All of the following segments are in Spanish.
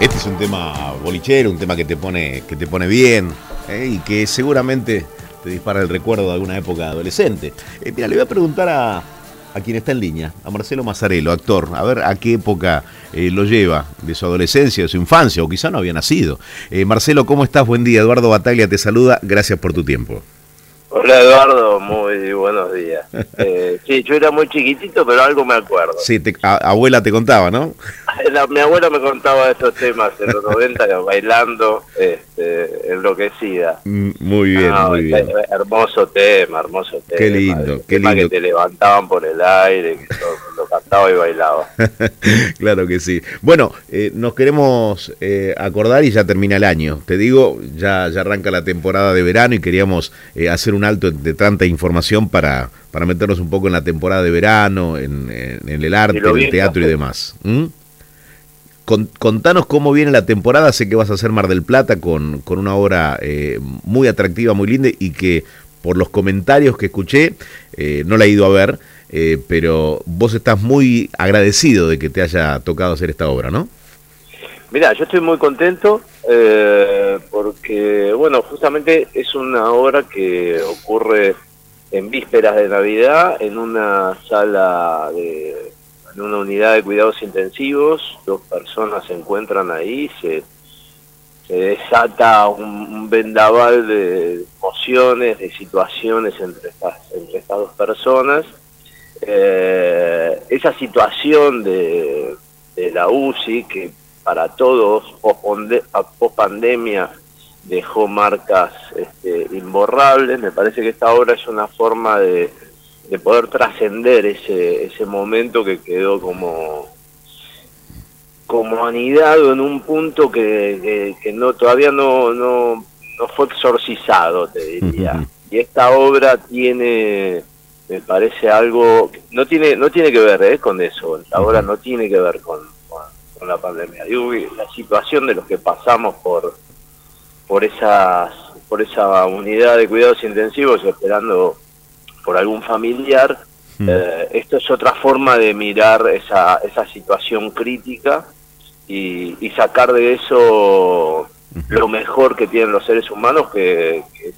Este es un tema bolichero, un tema que te pone, que te pone bien ¿eh? y que seguramente te dispara el recuerdo de alguna época adolescente. Eh, mira, le voy a preguntar a, a quien está en línea, a Marcelo Mazzarello, actor, a ver a qué época eh, lo lleva, de su adolescencia, de su infancia, o quizá no había nacido. Marcelo, ¿cómo estás? Buen día. Eduardo Bataglia te saluda. Gracias por tu tiempo. Hola Eduardo, muy buenos días. Eh, sí, yo era muy chiquitito, pero algo me acuerdo. Sí, abuela te contaba, ¿no? mi abuela me contaba de estos temas en los 90, bailando, este, enloquecida. Mm, muy bien, ah, muy bien. Hermoso tema, hermoso tema. Qué lindo, qué lindo. que te levantaban por el aire, que todo, lo cantaba y bailaba. claro que sí. Bueno, eh, nos queremos eh, acordar y ya termina el año. Te digo, ya, ya arranca la temporada de verano y queríamos hacer un alto de tanta información para, para meternos un poco en la temporada de verano, en, el arte, en el teatro y demás. Contanos cómo viene la temporada, sé que vas a hacer Mar del Plata con, con una obra eh, muy atractiva, muy linda y que por los comentarios que escuché, eh, no la he ido a ver, eh, pero vos estás muy agradecido de que te haya tocado hacer esta obra, ¿no? Mira, yo estoy muy contento porque, bueno, justamente es una obra que ocurre en vísperas de Navidad en una sala de en una unidad de cuidados intensivos, dos personas se encuentran ahí, se, desata un, vendaval de emociones, de situaciones entre estas, entre estas dos personas. Eh, esa situación de, de la UCI, que para todos, post pandemia, dejó marcas este, imborrables. Me parece que esta obra es una forma de, de poder trascender ese, ese momento que quedó como como anidado en un punto que, que, no todavía no, no, no, fue exorcizado, te diría. Y esta obra tiene, me parece algo, no tiene, no tiene que ver ¿eh? con eso, la obra no tiene que ver con, con, la pandemia. Digo, la situación de los que pasamos por, por esas por esa unidad de cuidados intensivos esperando por algún familiar. Hmm. Eh, esto es otra forma de mirar esa, esa situación crítica y, sacar de eso lo mejor que tienen los seres humanos, que, es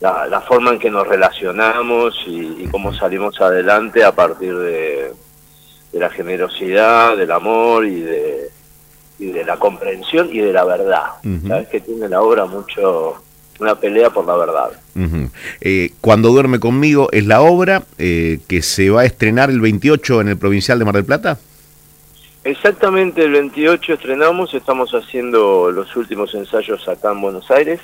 la, forma en que nos relacionamos y, cómo salimos adelante a partir de, de la generosidad, del amor y de, y de la comprensión y de la verdad. Sabes que tiene la obra mucho una pelea por la verdad. Eh, Cuando duerme conmigo es la obra eh, que se va a estrenar el 28 en el Provincial de Mar del Plata. Exactamente, el 28 estrenamos, estamos haciendo los últimos ensayos acá en Buenos Aires,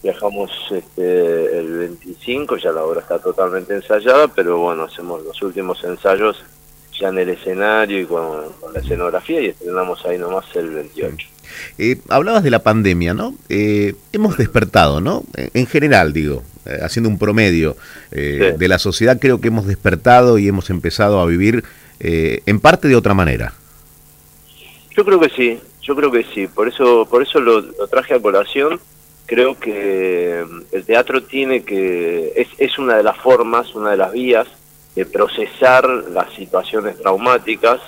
viajamos este, el 25, ya la obra está totalmente ensayada, pero bueno, hacemos los últimos ensayos ya en el escenario y con, la escenografía y estrenamos ahí nomás el 28. Eh, hablabas de la pandemia, ¿no? Eh, hemos despertado, ¿no? En general, digo, eh, haciendo un promedio de la sociedad, creo que hemos despertado y hemos empezado a vivir en parte de otra manera. Yo creo que sí, yo creo que sí, por eso, por eso lo, traje a colación. Creo que el teatro tiene que, es, es una de las formas, una de las vías de procesar las situaciones traumáticas.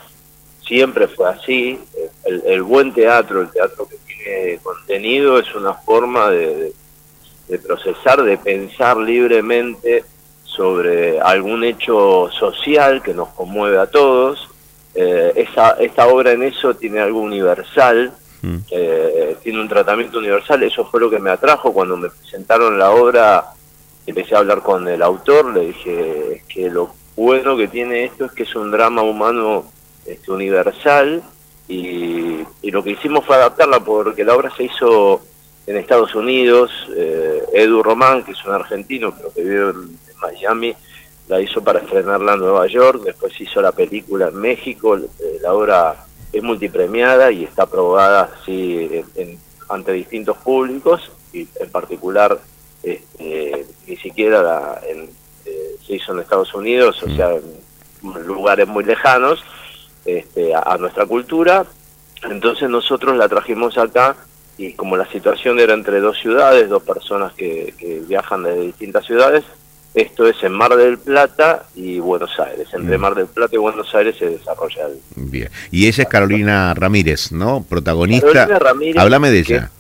Siempre fue así. El, buen teatro, el teatro que tiene contenido, es una forma de, procesar, de pensar libremente sobre algún hecho social que nos conmueve a todos. Eh, esa, esta obra en eso tiene algo universal, mm. eh, tiene un tratamiento universal. Eso fue lo que me atrajo cuando me presentaron la obra empecé a hablar con el autor, le dije es que lo bueno que tiene esto es que es un drama humano este, universal y, lo que hicimos fue adaptarla porque la obra se hizo en Estados Unidos, eh, Edu Román, que es un argentino pero que vive en, Miami, la hizo para estrenarla en Nueva York, después hizo la película en México, eh, la obra es multipremiada y está aprobada así ante distintos públicos y en particular este, ni siquiera la, en, eh, se hizo en Estados Unidos, o mm. sea, en lugares muy lejanos este, a, nuestra cultura. Entonces nosotros la trajimos acá y como la situación era entre dos ciudades, dos personas que, viajan de distintas ciudades, Esto es en Mar del Plata y Buenos Aires. Entre mm. Mar del Plata y Buenos Aires se desarrolla el... Bien. Y ella es Carolina Ramírez, ¿no? Protagonista. Carolina Ramírez. Háblame de ella.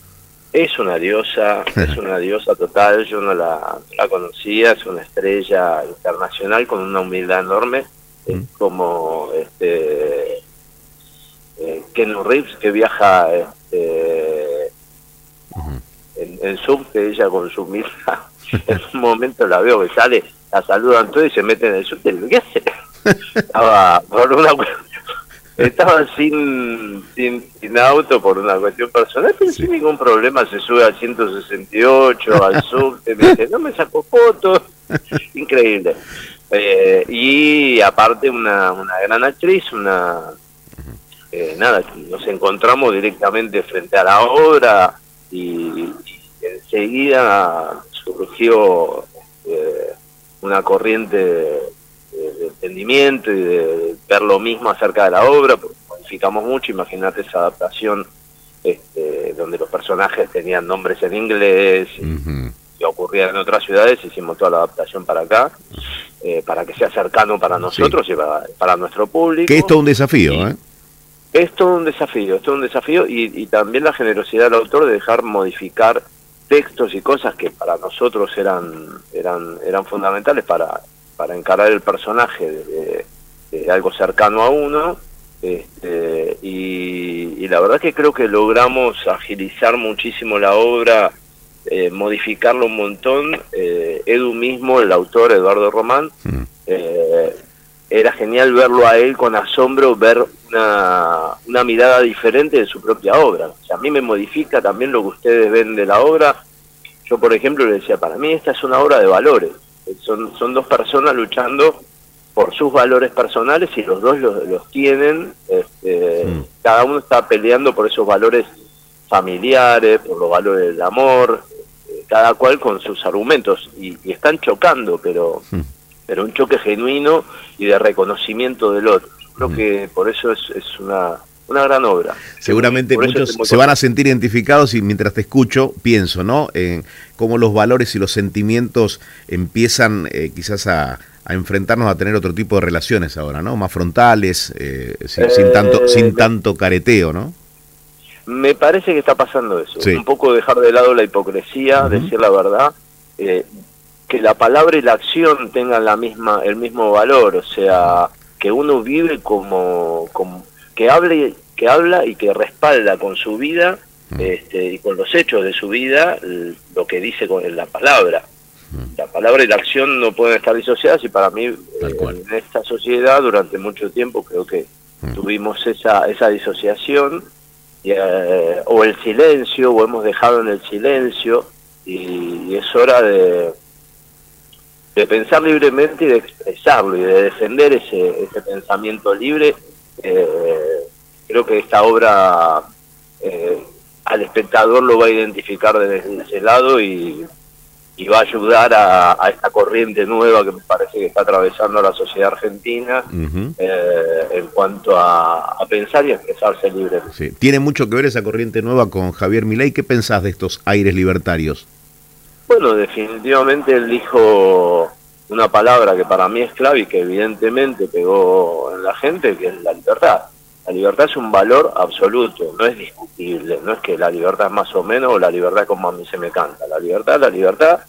Es una diosa, es una diosa total. Yo no la, conocía. Es una estrella internacional con una humildad enorme. Es mm. como este eh, Ken Reeves que viaja este, en, en que ella con su humildad en un momento la veo que sale, la saludan todos y se meten en el subte. ¿Qué hace? Estaba por una estaba sin, sin, auto por una cuestión personal, pero sin ningún problema se sube al 168, al subte, me dice, no me sacó fotos. Increíble. Eh, y aparte una, una gran actriz, una... Eh, nada, nos encontramos directamente frente a la obra y enseguida surgió eh, una corriente de, entendimiento y de ver lo mismo acerca de la obra, porque modificamos mucho, imagínate esa adaptación este, donde los personajes tenían nombres en inglés y, ocurría en otras ciudades, hicimos toda la adaptación para acá, eh, para que sea cercano para nosotros y para, nuestro público. Que esto es un desafío, ¿eh? Es todo un desafío, es todo un desafío y, y también la generosidad del autor de dejar modificar textos y cosas que para nosotros eran eran eran fundamentales para para encarar el personaje de, algo cercano a uno este, y, la verdad que creo que logramos agilizar muchísimo la obra eh, modificarlo un montón eh, Edu mismo el autor Eduardo Román mm. eh, era genial verlo a él con asombro ver una, una mirada diferente de su propia obra. O sea, a mí me modifica también lo que ustedes ven de la obra. Yo, por ejemplo, le decía, para mí esta es una obra de valores. Son, son dos personas luchando por sus valores personales y los dos los, tienen. Este, mm. Cada uno está peleando por esos valores familiares, por los valores del amor, eh, cada cual con sus argumentos. Y, están chocando, pero, mm. pero un choque genuino y de reconocimiento del otro. Creo mm. que por eso es, es una, una gran obra. Seguramente muchos se van a sentir identificados y mientras te escucho pienso, ¿no? En cómo los valores y los sentimientos empiezan eh, quizás a, enfrentarnos a tener otro tipo de relaciones ahora, ¿no? Más frontales, eh, sin, tanto, sin eh, tanto careteo, ¿no? Me parece que está pasando eso. Un poco dejar de lado la hipocresía, decir la verdad, que la palabra y la acción tengan la misma, el mismo valor, o sea, que uno vive como, como que hable que habla y que respalda con su vida mm. este, y con los hechos de su vida lo que dice con la palabra. Mm. La palabra y la acción no pueden estar disociadas y para mí eh, en esta sociedad durante mucho tiempo creo que mm. tuvimos esa, esa disociación eh, o el silencio o hemos dejado en el silencio y, es hora de, de pensar libremente y de expresarlo y de defender ese, ese pensamiento libre eh, creo que esta obra eh, al espectador lo va a identificar desde ese lado y, va a ayudar a, esta corriente nueva que me parece que está atravesando la sociedad argentina eh, en cuanto a, pensar y expresarse libremente. Tiene mucho que ver esa corriente nueva con Javier Milei. ¿Qué pensás de estos aires libertarios? Bueno, definitivamente él dijo una palabra que para mí es clave y que evidentemente pegó en la gente, que es la libertad. La libertad es un valor absoluto, no es discutible, no es que la libertad es más o menos o la libertad como a mí se me canta. La libertad, la libertad,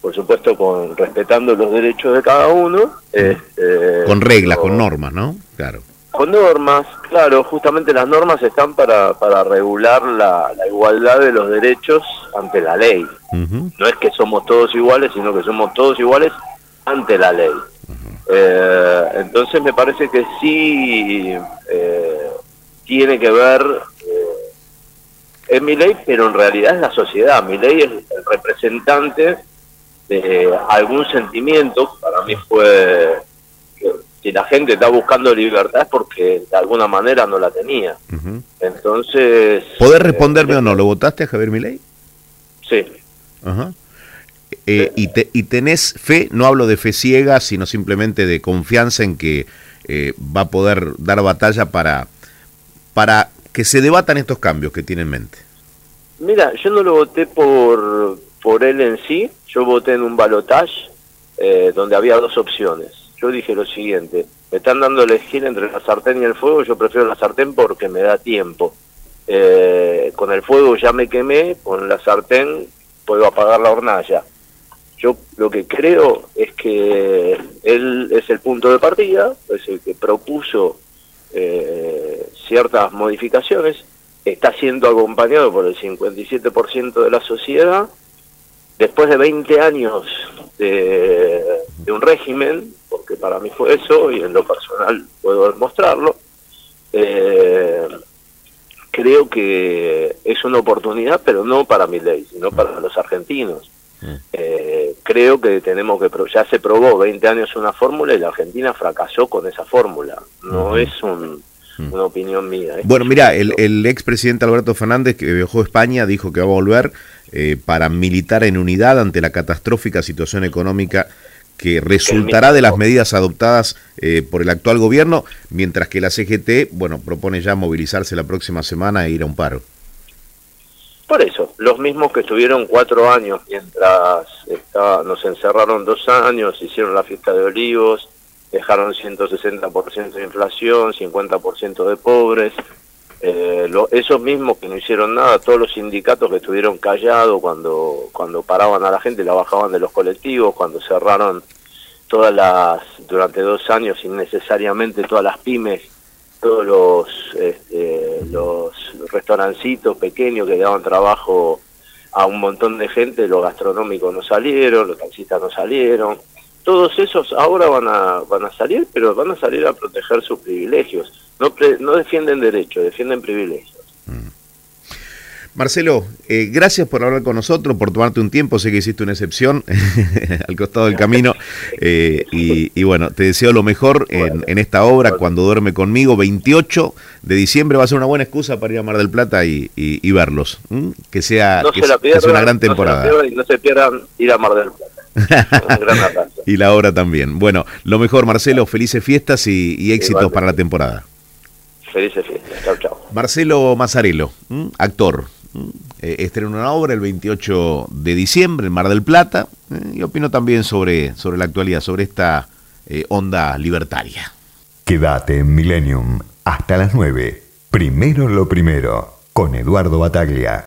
por supuesto con respetando los derechos de cada uno. Este, con reglas, con normas, ¿no? Claro. Con normas, claro, justamente las normas están para, para regular la, igualdad de los derechos ante la ley. No es que somos todos iguales, sino que somos todos iguales ante la ley. Eh, entonces me parece que sí eh, tiene que ver eh, es mi ley, pero en realidad es la sociedad. Mi ley es el representante de algún sentimiento. Para mí fue si la gente está buscando libertad es porque de alguna manera no la tenía. Entonces... ¿Podés responderme o no? ¿Lo votaste a Javier Milei? Sí. Ajá. Eh, y, te, y tenés fe, no hablo de fe ciega, sino simplemente de confianza en que eh, va a poder dar batalla para, para que se debatan estos cambios que tiene en mente. Mira, yo no lo voté por, por él en sí, yo voté en un balotage eh, donde había dos opciones. Yo dije lo siguiente, me están dando a elegir entre la sartén y el fuego, yo prefiero la sartén porque me da tiempo. Eh, con el fuego ya me quemé, con la sartén puedo apagar la hornalla. Yo lo que creo es que él es el punto de partida, es el que propuso eh, ciertas modificaciones, está siendo acompañado por el 57% de la sociedad. Después de 20 años de, un régimen, porque para mí fue eso y en lo personal puedo demostrarlo, eh, creo que es una oportunidad, pero no para mi ley, sino para los argentinos. Mm. Eh, creo que tenemos que, ya se probó 20 años una fórmula y la Argentina fracasó con esa fórmula. No es un, mm. una opinión mía. Bueno, mira, el, el expresidente Alberto Fernández, que viajó a España, dijo que va a volver eh, para militar en unidad ante la catastrófica situación económica que resultará de las medidas adoptadas eh, por el actual gobierno, mientras que la CGT, bueno, propone ya movilizarse la próxima semana e ir a un paro. Por eso, los mismos que estuvieron cuatro años mientras nos encerraron dos años, hicieron la fiesta de olivos, dejaron 160% de inflación, 50% de pobres, eh, esos mismos que no hicieron nada, todos los sindicatos que estuvieron callados cuando, cuando paraban a la gente, la bajaban de los colectivos, cuando cerraron todas las, durante dos años innecesariamente todas las pymes, todos los, este, los restaurancitos pequeños que daban trabajo a un montón de gente, los gastronómicos no salieron, los taxistas no salieron, todos esos ahora van a, van a salir, pero van a salir a proteger sus privilegios. No, no defienden derechos, defienden privilegios. Mm. Marcelo, eh, gracias por hablar con nosotros, por tomarte un tiempo. Sé que hiciste una excepción al costado del camino. Eh, y, bueno, te deseo lo mejor en, esta obra, Cuando duerme conmigo. 28 de diciembre va a ser una buena excusa para ir a Mar del Plata y, verlos. Que sea, una gran temporada. No se, no se pierdan ir a Mar del Plata. y la obra también. Bueno, lo mejor, Marcelo, felices fiestas y, éxitos para la temporada. Felices fiestas, chao, chao. Marcelo Mazzarello, actor. Eh, estrena una obra el 28 de diciembre en Mar del Plata eh, y opino también sobre, sobre la actualidad, sobre esta eh, onda libertaria. Quédate en Millennium hasta las 9. Primero lo primero, con Eduardo Bataglia.